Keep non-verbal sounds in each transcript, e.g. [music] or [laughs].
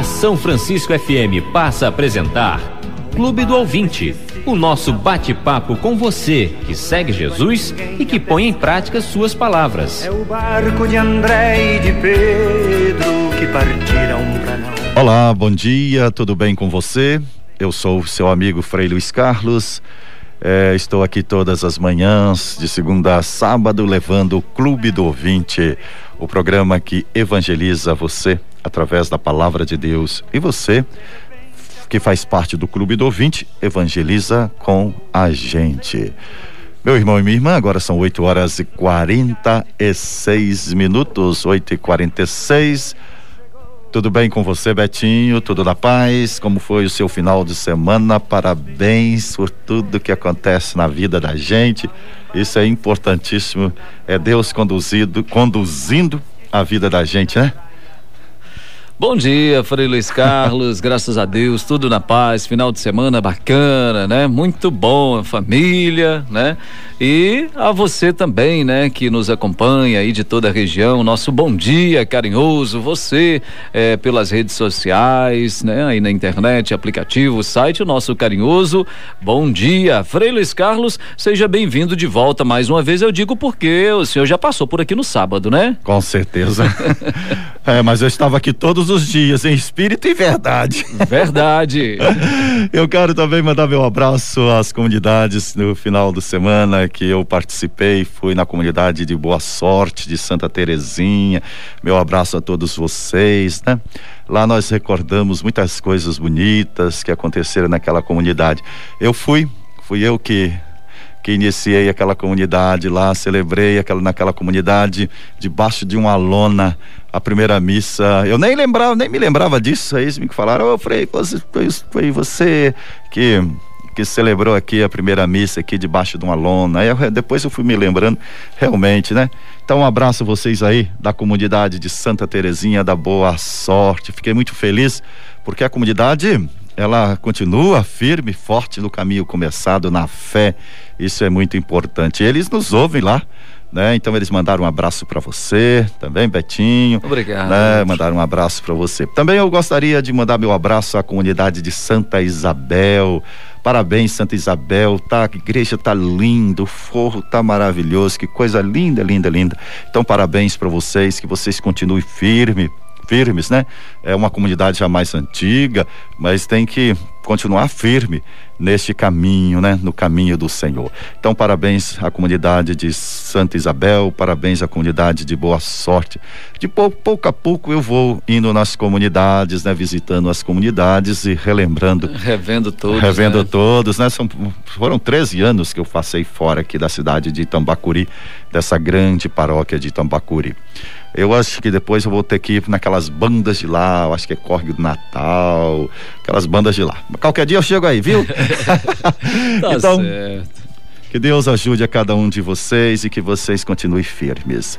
A São Francisco FM passa a apresentar Clube do Ouvinte, o nosso bate-papo com você que segue Jesus e que põe em prática suas palavras. É o barco de André e de Pedro que partiram para. Olá, bom dia, tudo bem com você? Eu sou seu amigo Frei Luiz Carlos. É, estou aqui todas as manhãs, de segunda a sábado, levando o Clube do Ouvinte, o programa que evangeliza você através da palavra de Deus. E você, que faz parte do Clube do Ouvinte, evangeliza com a gente. Meu irmão e minha irmã, agora são 8 horas e 46 minutos, 8 e 46 tudo bem com você, Betinho? Tudo da paz? Como foi o seu final de semana? Parabéns por tudo que acontece na vida da gente. Isso é importantíssimo. É Deus conduzido, conduzindo a vida da gente, né? Bom dia, Frei Luiz Carlos, [laughs] graças a Deus, tudo na paz, final de semana bacana, né? Muito bom, família, né? E a você também, né, que nos acompanha aí de toda a região, nosso bom dia carinhoso, você é, pelas redes sociais, né, aí na internet, aplicativo, site, o nosso carinhoso bom dia. Frei Luiz Carlos, seja bem-vindo de volta mais uma vez, eu digo porque o senhor já passou por aqui no sábado, né? Com certeza. [laughs] é, mas eu estava aqui todos os dias, em espírito e verdade. Verdade. [laughs] eu quero também mandar meu abraço às comunidades no final de semana que eu participei, fui na comunidade de Boa Sorte, de Santa Terezinha. Meu abraço a todos vocês, né? Lá nós recordamos muitas coisas bonitas que aconteceram naquela comunidade. Eu fui, fui eu que que iniciei aquela comunidade lá, celebrei aquela, naquela comunidade, debaixo de uma lona, a primeira missa. Eu nem lembrava, nem me lembrava disso. Aí eles me falaram, ô oh, Frei, foi, você que que celebrou aqui a primeira missa aqui debaixo de uma lona. Aí depois eu fui me lembrando, realmente, né? Então um abraço a vocês aí da comunidade de Santa Terezinha da Boa Sorte. Fiquei muito feliz porque a comunidade ela continua firme, forte no caminho começado na fé. Isso é muito importante. Eles nos ouvem lá né? Então eles mandaram um abraço para você, também Betinho. Obrigado. Né? Mandaram um abraço para você. Também eu gostaria de mandar meu abraço à comunidade de Santa Isabel. Parabéns, Santa Isabel, tá? A igreja tá lindo, o forro tá maravilhoso, que coisa linda, linda, linda. Então parabéns para vocês, que vocês continuem firme, firmes, né? É uma comunidade já mais antiga, mas tem que continuar firme neste caminho, né? No caminho do Senhor. Então, parabéns à comunidade de Santa Isabel, parabéns à comunidade de Boa Sorte. De pouco, pouco a pouco eu vou indo nas comunidades, né? Visitando as comunidades e relembrando. Revendo todos. Revendo né? todos, né? São, foram 13 anos que eu passei fora aqui da cidade de Itambacuri, dessa grande paróquia de Itambacuri. Eu acho que depois eu vou ter que ir naquelas bandas de lá, eu acho que é Corre do Natal, aquelas bandas de lá. Qualquer dia eu chego aí, viu? [laughs] tá [laughs] então, certo. que Deus ajude a cada um de vocês e que vocês continuem firmes.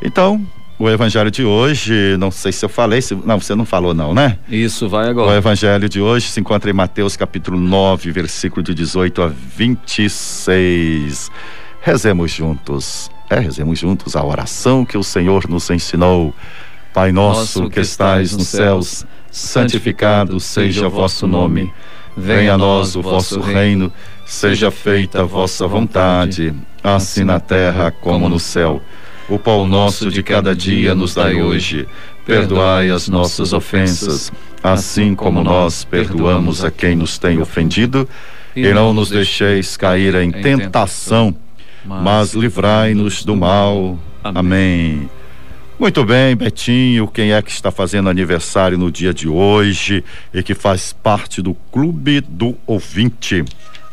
Então, o evangelho de hoje, não sei se eu falei, se, não, você não falou não, né? Isso, vai agora. O evangelho de hoje se encontra em Mateus capítulo 9, versículo de 18 a 26. Rezemos juntos. É, rezemos juntos a oração que o Senhor nos ensinou. Pai nosso, que estais nos céus, santificado seja o vosso nome. Venha a nós o vosso reino, seja feita a vossa vontade, assim na terra como no céu. O pão nosso de cada dia nos dai hoje. Perdoai as nossas ofensas, assim como nós perdoamos a quem nos tem ofendido, e não nos deixeis cair em tentação mas livrai-nos do mal. Amém. Muito bem, Betinho, quem é que está fazendo aniversário no dia de hoje e que faz parte do Clube do Ouvinte?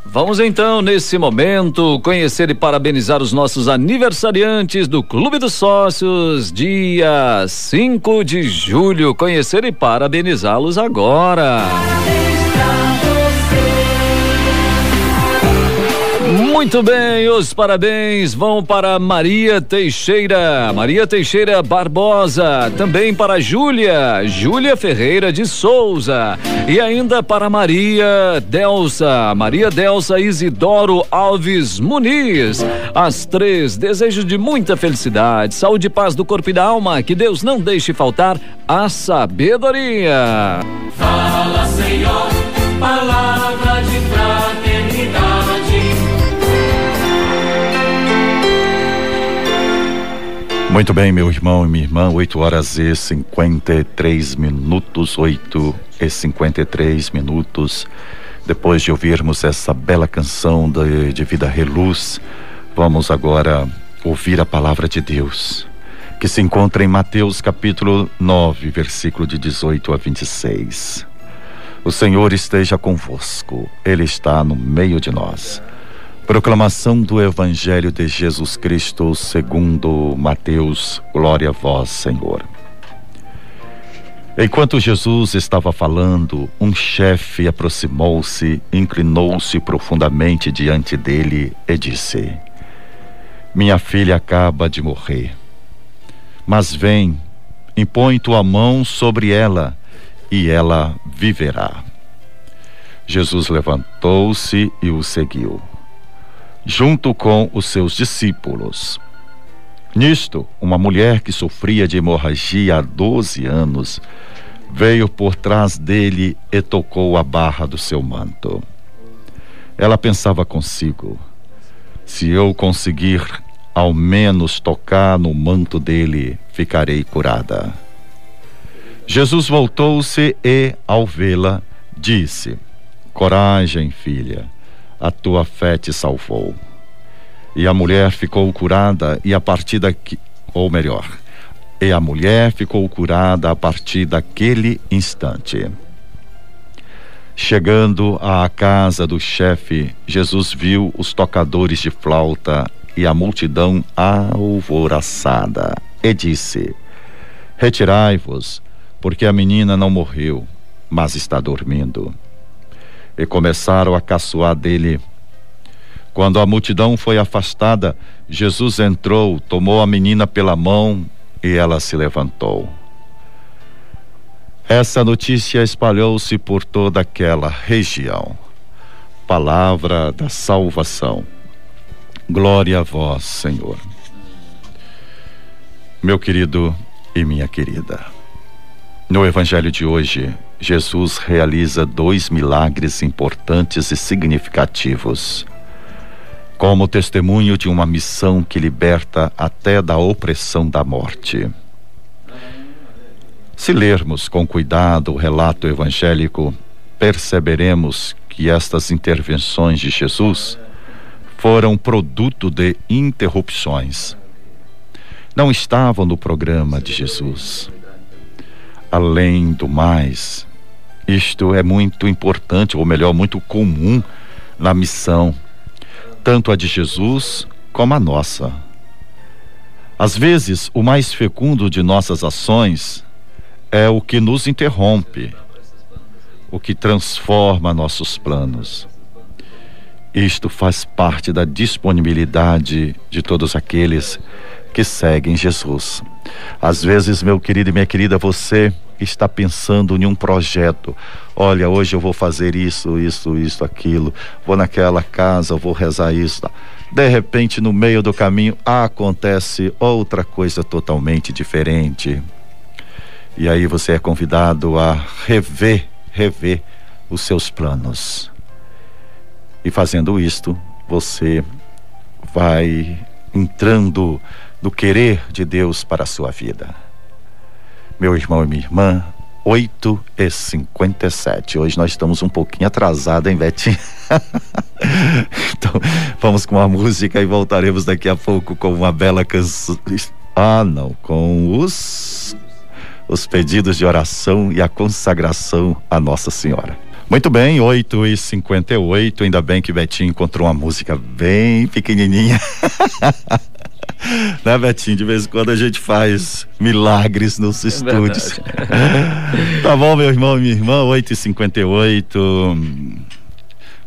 Vamos então, nesse momento, conhecer e parabenizar os nossos aniversariantes do Clube dos Sócios, dia 5 de julho. Conhecer e parabenizá-los agora. Parabéns Muito bem, os parabéns vão para Maria Teixeira, Maria Teixeira Barbosa, também para Júlia, Júlia Ferreira de Souza e ainda para Maria Delsa, Maria Delsa Isidoro Alves Muniz. As três, desejo de muita felicidade, saúde e paz do corpo e da alma, que Deus não deixe faltar a sabedoria. Fala, Senhor, palavra Muito bem, meu irmão e minha irmã, 8 horas e 53 minutos, 8 e 53 minutos. Depois de ouvirmos essa bela canção de, de Vida Reluz, vamos agora ouvir a palavra de Deus, que se encontra em Mateus capítulo 9, versículo de 18 a 26. O Senhor esteja convosco, Ele está no meio de nós. Proclamação do Evangelho de Jesus Cristo segundo Mateus. Glória a vós, Senhor. Enquanto Jesus estava falando, um chefe aproximou-se, inclinou-se profundamente diante dele e disse: Minha filha acaba de morrer. Mas vem, impõe tua mão sobre ela e ela viverá. Jesus levantou-se e o seguiu junto com os seus discípulos. Nisto, uma mulher que sofria de hemorragia há 12 anos veio por trás dele e tocou a barra do seu manto. Ela pensava consigo: se eu conseguir ao menos tocar no manto dele, ficarei curada. Jesus voltou-se e, ao vê-la, disse: Coragem, filha a tua fé te salvou. E a mulher ficou curada, e a partir daqui, ou melhor, e a mulher ficou curada a partir daquele instante. Chegando à casa do chefe, Jesus viu os tocadores de flauta e a multidão alvoroçada, e disse: Retirai-vos, porque a menina não morreu, mas está dormindo e começaram a caçoar dele. Quando a multidão foi afastada, Jesus entrou, tomou a menina pela mão e ela se levantou. Essa notícia espalhou-se por toda aquela região. Palavra da salvação. Glória a vós, Senhor. Meu querido e minha querida. No evangelho de hoje, Jesus realiza dois milagres importantes e significativos, como testemunho de uma missão que liberta até da opressão da morte. Se lermos com cuidado o relato evangélico, perceberemos que estas intervenções de Jesus foram produto de interrupções. Não estavam no programa de Jesus. Além do mais, isto é muito importante, ou melhor, muito comum na missão, tanto a de Jesus como a nossa. Às vezes, o mais fecundo de nossas ações é o que nos interrompe, o que transforma nossos planos. Isto faz parte da disponibilidade de todos aqueles que seguem Jesus. Às vezes, meu querido e minha querida, você está pensando em um projeto. Olha, hoje eu vou fazer isso, isso, isso, aquilo. Vou naquela casa, vou rezar isso. De repente, no meio do caminho, acontece outra coisa totalmente diferente. E aí você é convidado a rever, rever os seus planos. E fazendo isto, você vai entrando no querer de Deus para a sua vida. Meu irmão e minha irmã, 8 e 57 Hoje nós estamos um pouquinho atrasados, hein, Betinho? [laughs] então, vamos com uma música e voltaremos daqui a pouco com uma bela canção. Ah, não, com os os pedidos de oração e a consagração à Nossa Senhora. Muito bem, 8 e 58 ainda bem que Betinho encontrou uma música bem pequenininha. [laughs] né, Betinho? De vez em quando a gente faz milagres nos é estúdios. [laughs] tá bom, meu irmão e minha irmã, 8 e 58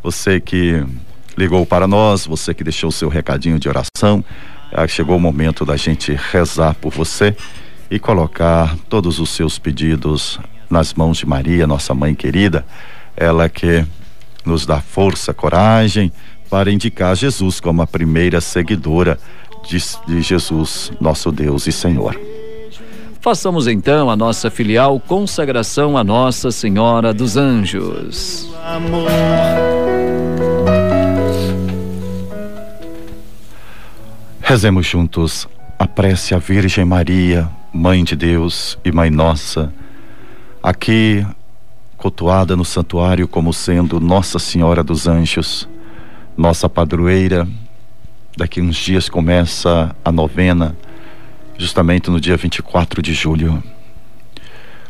Você que ligou para nós, você que deixou seu recadinho de oração. Ah, chegou o momento da gente rezar por você e colocar todos os seus pedidos nas mãos de Maria, nossa mãe querida, ela que nos dá força, coragem para indicar Jesus como a primeira seguidora de, de Jesus, nosso Deus e Senhor. Façamos então a nossa filial consagração a Nossa Senhora dos Anjos. Rezemos juntos a prece à Virgem Maria, Mãe de Deus e Mãe Nossa, aqui cultuada no santuário como sendo Nossa Senhora dos Anjos, nossa padroeira. Daqui uns dias começa a novena, justamente no dia 24 de julho.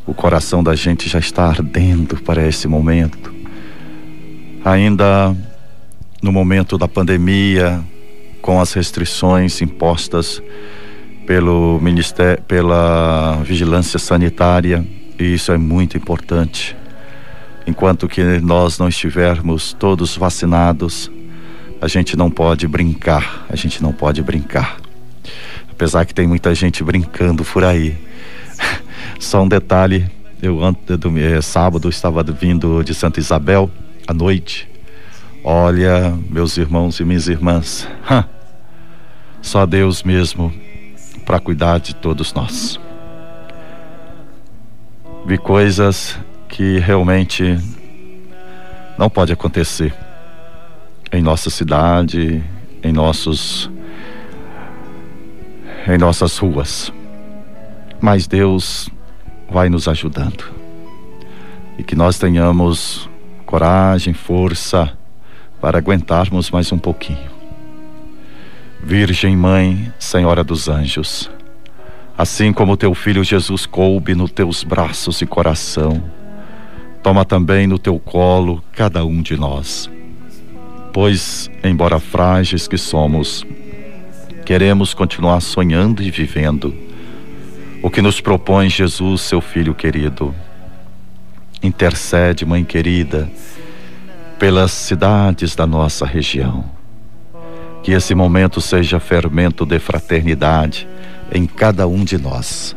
O coração da gente já está ardendo para esse momento. Ainda no momento da pandemia, com as restrições impostas pelo Ministério, pela Vigilância Sanitária, e isso é muito importante. Enquanto que nós não estivermos todos vacinados, a gente não pode brincar, a gente não pode brincar. Apesar que tem muita gente brincando por aí. [laughs] Só um detalhe, eu ontem, é, sábado, estava vindo de Santa Isabel à noite Olha, meus irmãos e minhas irmãs, só Deus mesmo para cuidar de todos nós. Vi coisas que realmente não pode acontecer em nossa cidade, em nossos em nossas ruas. Mas Deus vai nos ajudando. E que nós tenhamos coragem, força, para aguentarmos mais um pouquinho. Virgem Mãe, Senhora dos Anjos, assim como teu filho Jesus coube nos teus braços e coração, toma também no teu colo cada um de nós. Pois, embora frágeis que somos, queremos continuar sonhando e vivendo o que nos propõe Jesus, seu filho querido. Intercede, mãe querida, pelas cidades da nossa região. Que esse momento seja fermento de fraternidade em cada um de nós.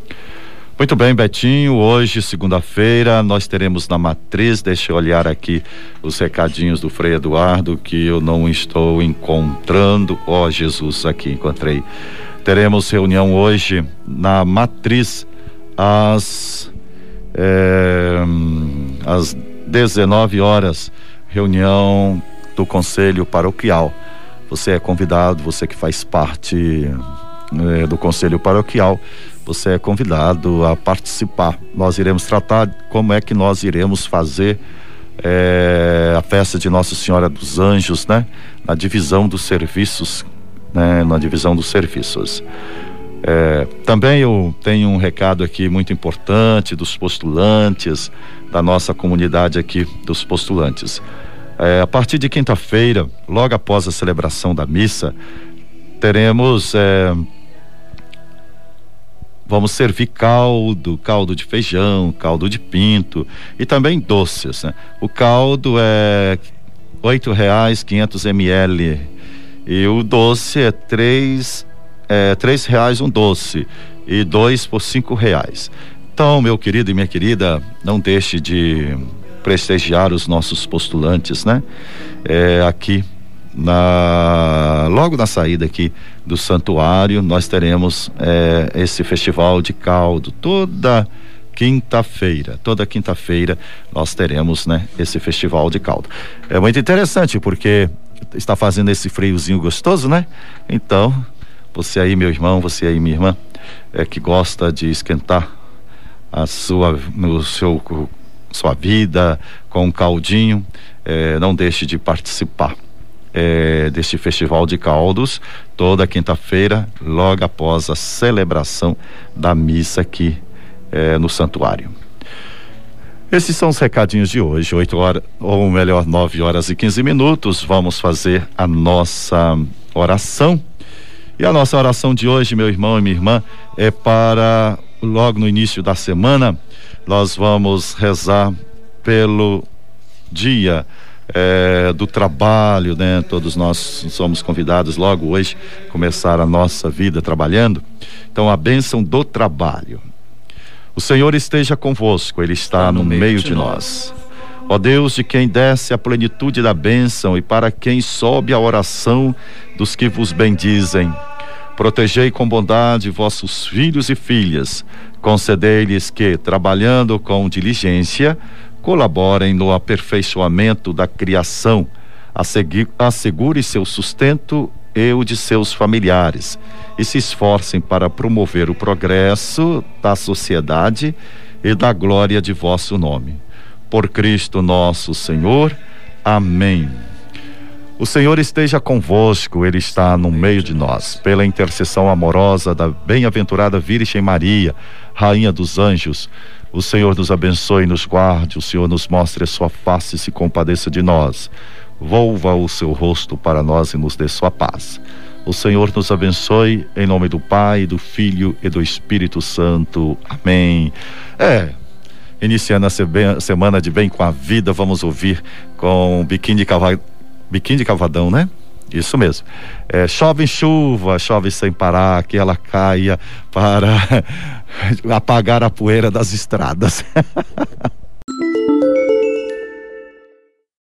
Muito bem, Betinho. Hoje, segunda-feira, nós teremos na matriz. Deixa eu olhar aqui os recadinhos do Frei Eduardo que eu não estou encontrando. Ó, oh, Jesus, aqui encontrei. Teremos reunião hoje na matriz às, é, às 19 horas. Reunião do Conselho Paroquial. Você é convidado, você que faz parte é, do Conselho Paroquial você é convidado a participar. Nós iremos tratar como é que nós iremos fazer é, a festa de Nossa Senhora dos Anjos, né? Na divisão dos serviços, né? Na divisão dos serviços. É, também eu tenho um recado aqui muito importante dos postulantes, da nossa comunidade aqui dos postulantes. É, a partir de quinta-feira, logo após a celebração da missa, teremos Vamos servir caldo, caldo de feijão, caldo de pinto e também doces. Né? O caldo é oito reais quinhentos ml e o doce é três é, três reais um doce e dois por cinco reais. Então, meu querido e minha querida, não deixe de prestigiar os nossos postulantes, né? É, aqui na logo na saída aqui do santuário nós teremos é, esse festival de caldo. Toda quinta-feira toda quinta-feira nós teremos né esse festival de caldo. É muito interessante porque está fazendo esse friozinho gostoso né? Então você aí meu irmão você aí minha irmã é que gosta de esquentar a sua no seu sua vida com um caldinho é, não deixe de participar é, deste Festival de Caldos, toda quinta-feira, logo após a celebração da missa aqui é, no santuário. Esses são os recadinhos de hoje, 8 horas, ou melhor, 9 horas e 15 minutos. Vamos fazer a nossa oração. E a nossa oração de hoje, meu irmão e minha irmã, é para logo no início da semana, nós vamos rezar pelo dia é, do trabalho, né? Todos nós somos convidados logo hoje começar a nossa vida trabalhando. Então, a bênção do trabalho. O Senhor esteja convosco, Ele está, está no, no, meio, meio de, de nós. Ó Deus, de quem desce a plenitude da bênção e para quem sobe a oração dos que vos bendizem. Protegei com bondade vossos filhos e filhas, concedei-lhes que, trabalhando com diligência, colaborem no aperfeiçoamento da criação, assegure seu sustento e o de seus familiares e se esforcem para promover o progresso da sociedade e da glória de vosso nome. Por Cristo nosso Senhor. Amém. O Senhor esteja convosco, Ele está no meio de nós. Pela intercessão amorosa da bem-aventurada Virgem Maria, Rainha dos Anjos, o Senhor nos abençoe e nos guarde, o Senhor nos mostre a sua face e se compadeça de nós. Volva o seu rosto para nós e nos dê sua paz. O Senhor nos abençoe, em nome do Pai, do Filho e do Espírito Santo. Amém. É, iniciando a semana de bem com a vida, vamos ouvir com biquíni de, cavadão, né? Isso mesmo. É, chove em chuva, chove sem parar, que ela caia para [laughs] apagar a poeira das estradas. [laughs]